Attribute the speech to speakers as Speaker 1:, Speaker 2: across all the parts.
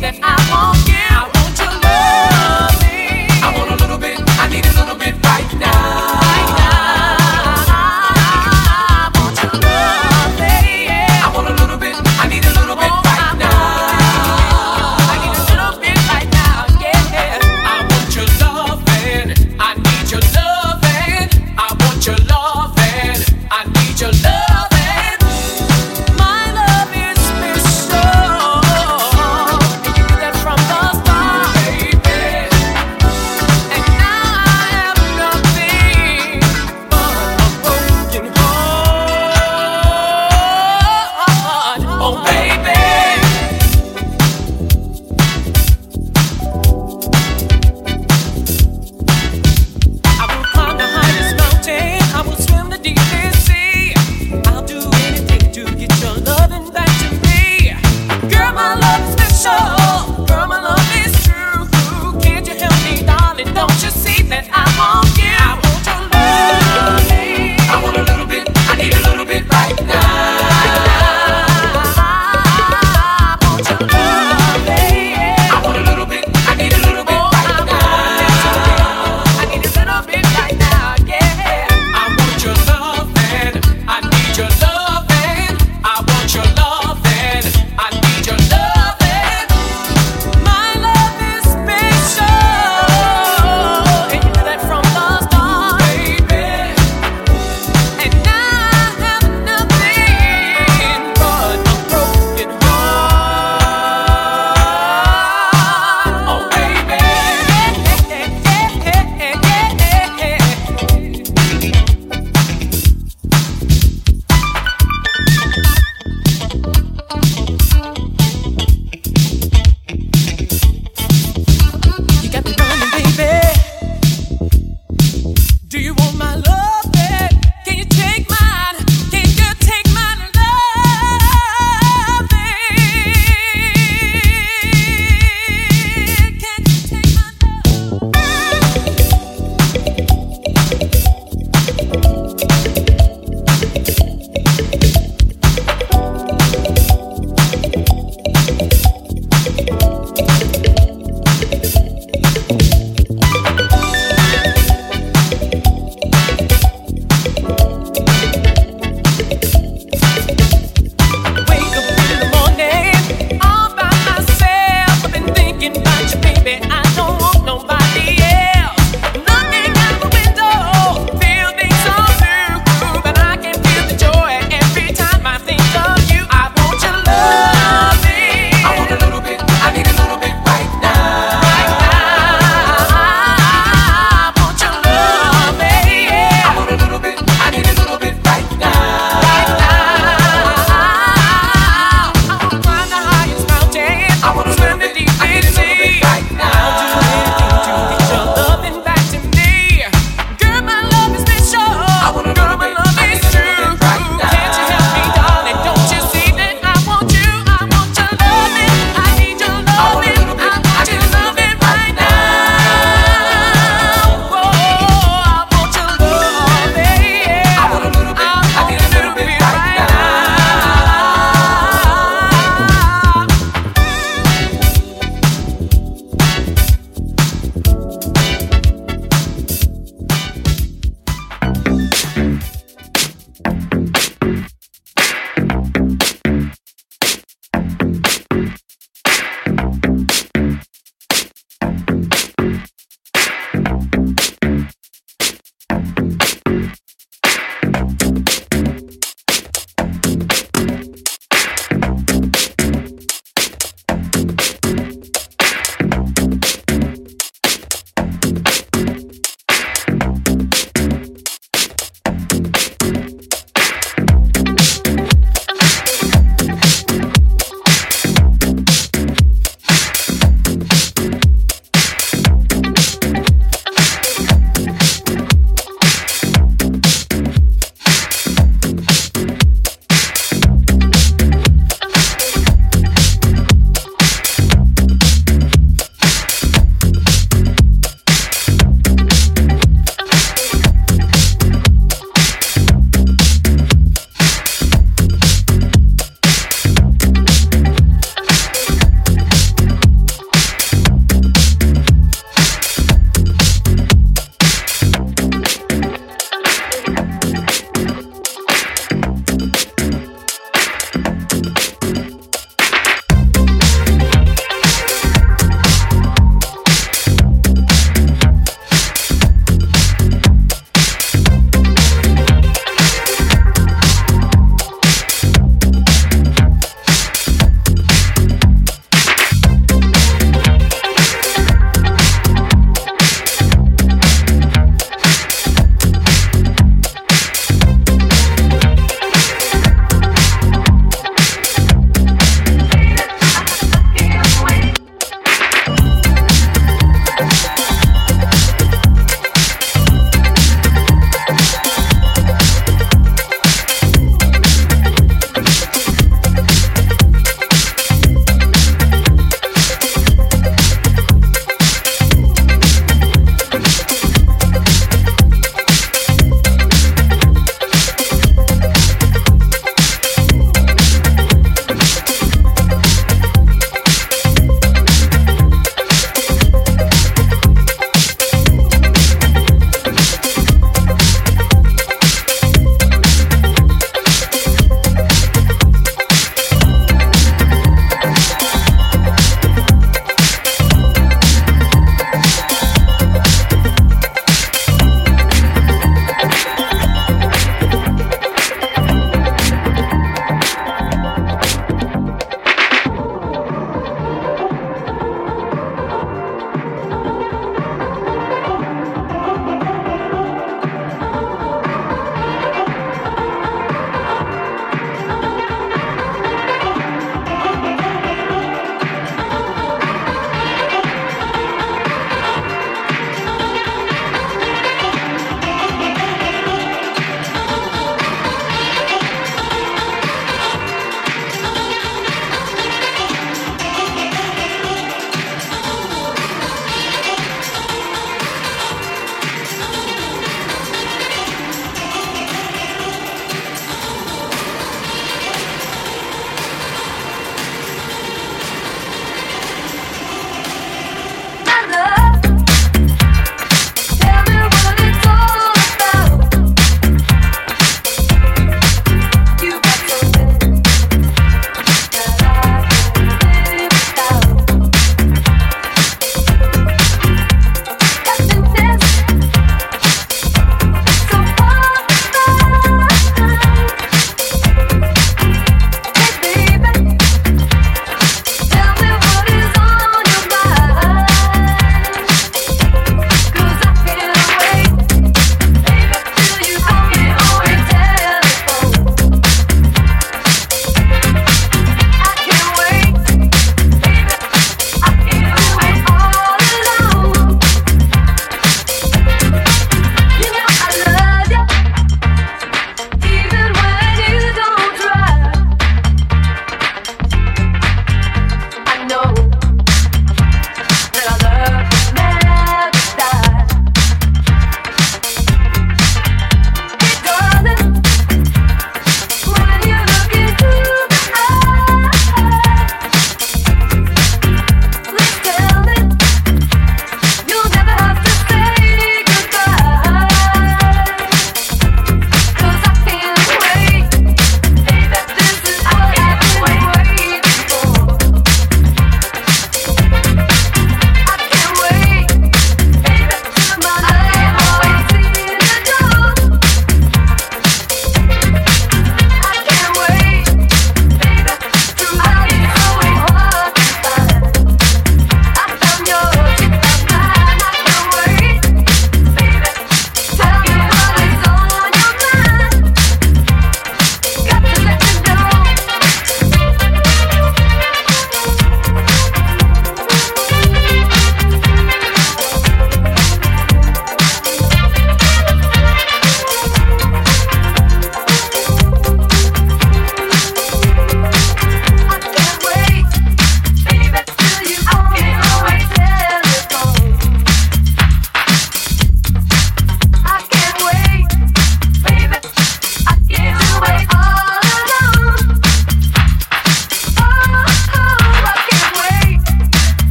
Speaker 1: that I want.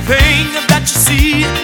Speaker 1: everything
Speaker 2: that you
Speaker 1: see.